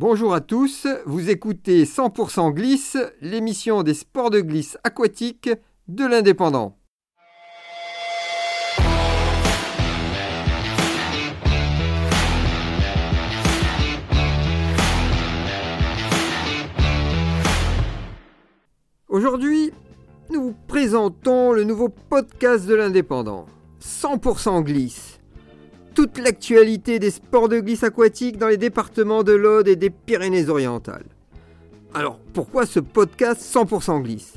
Bonjour à tous, vous écoutez 100% Glisse, l'émission des sports de glisse aquatique de l'Indépendant. Aujourd'hui, nous vous présentons le nouveau podcast de l'Indépendant, 100% Glisse. Toute l'actualité des sports de glisse aquatique dans les départements de l'Aude et des Pyrénées-Orientales. Alors, pourquoi ce podcast 100% Glisse?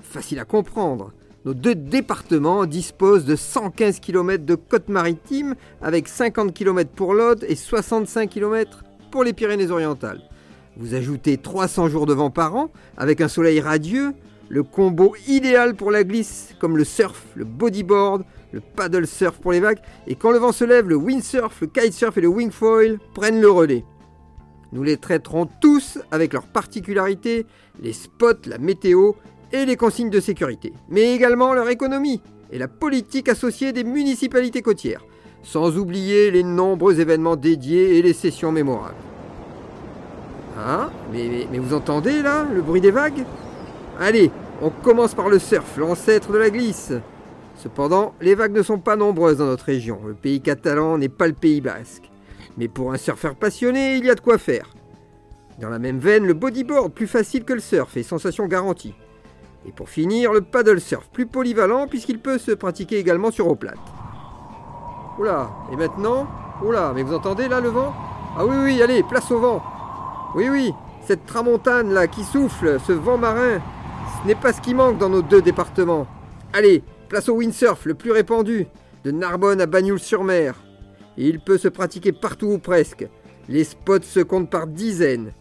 Facile à comprendre. Nos deux départements disposent de 115 km de côte maritime avec 50 km pour l'Aude et 65 km pour les Pyrénées-Orientales. Vous ajoutez 300 jours de vent par an avec un soleil radieux, le combo idéal pour la glisse comme le surf, le bodyboard, le paddle surf pour les vagues et quand le vent se lève, le windsurf, le kitesurf et le wingfoil prennent le relais. Nous les traiterons tous avec leurs particularités, les spots, la météo et les consignes de sécurité, mais également leur économie et la politique associée des municipalités côtières, sans oublier les nombreux événements dédiés et les sessions mémorables. Hein? Mais, mais, vous entendez là le bruit des vagues? Allez, on commence par le surf, l'ancêtre de la glisse. Cependant, les vagues ne sont pas nombreuses dans notre région. Le pays catalan n'est pas le pays basque. Mais pour un surfeur passionné, il y a de quoi faire. Dans la même veine, le bodyboard, plus facile que le surf et sensation garantie. Et pour finir, le paddle surf, plus polyvalent puisqu'il peut se pratiquer également sur eau plate. Oula, et maintenant Oula, mais vous entendez là le vent? Ah oui, oui, allez, place au vent oui, oui, cette tramontane là qui souffle, ce vent marin, ce n'est pas ce qui manque dans nos deux départements. Allez, place au windsurf, le plus répandu, de Narbonne à Bagnoul-sur-Mer. Il peut se pratiquer partout ou presque. Les spots se comptent par dizaines.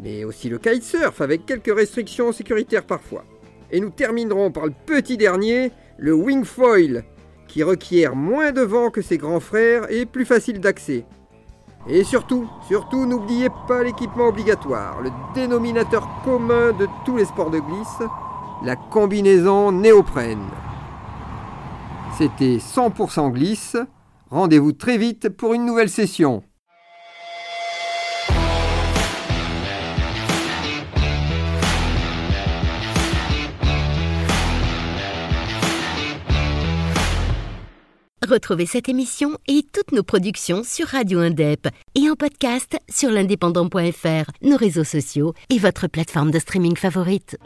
Mais aussi le kitesurf avec quelques restrictions sécuritaires parfois. Et nous terminerons par le petit dernier, le wingfoil, qui requiert moins de vent que ses grands frères et plus facile d'accès. Et surtout, surtout, n'oubliez pas l'équipement obligatoire, le dénominateur commun de tous les sports de glisse, la combinaison néoprène. C'était 100% glisse. Rendez-vous très vite pour une nouvelle session. Retrouvez cette émission et toutes nos productions sur Radio Indep et en podcast sur l'indépendant.fr, nos réseaux sociaux et votre plateforme de streaming favorite.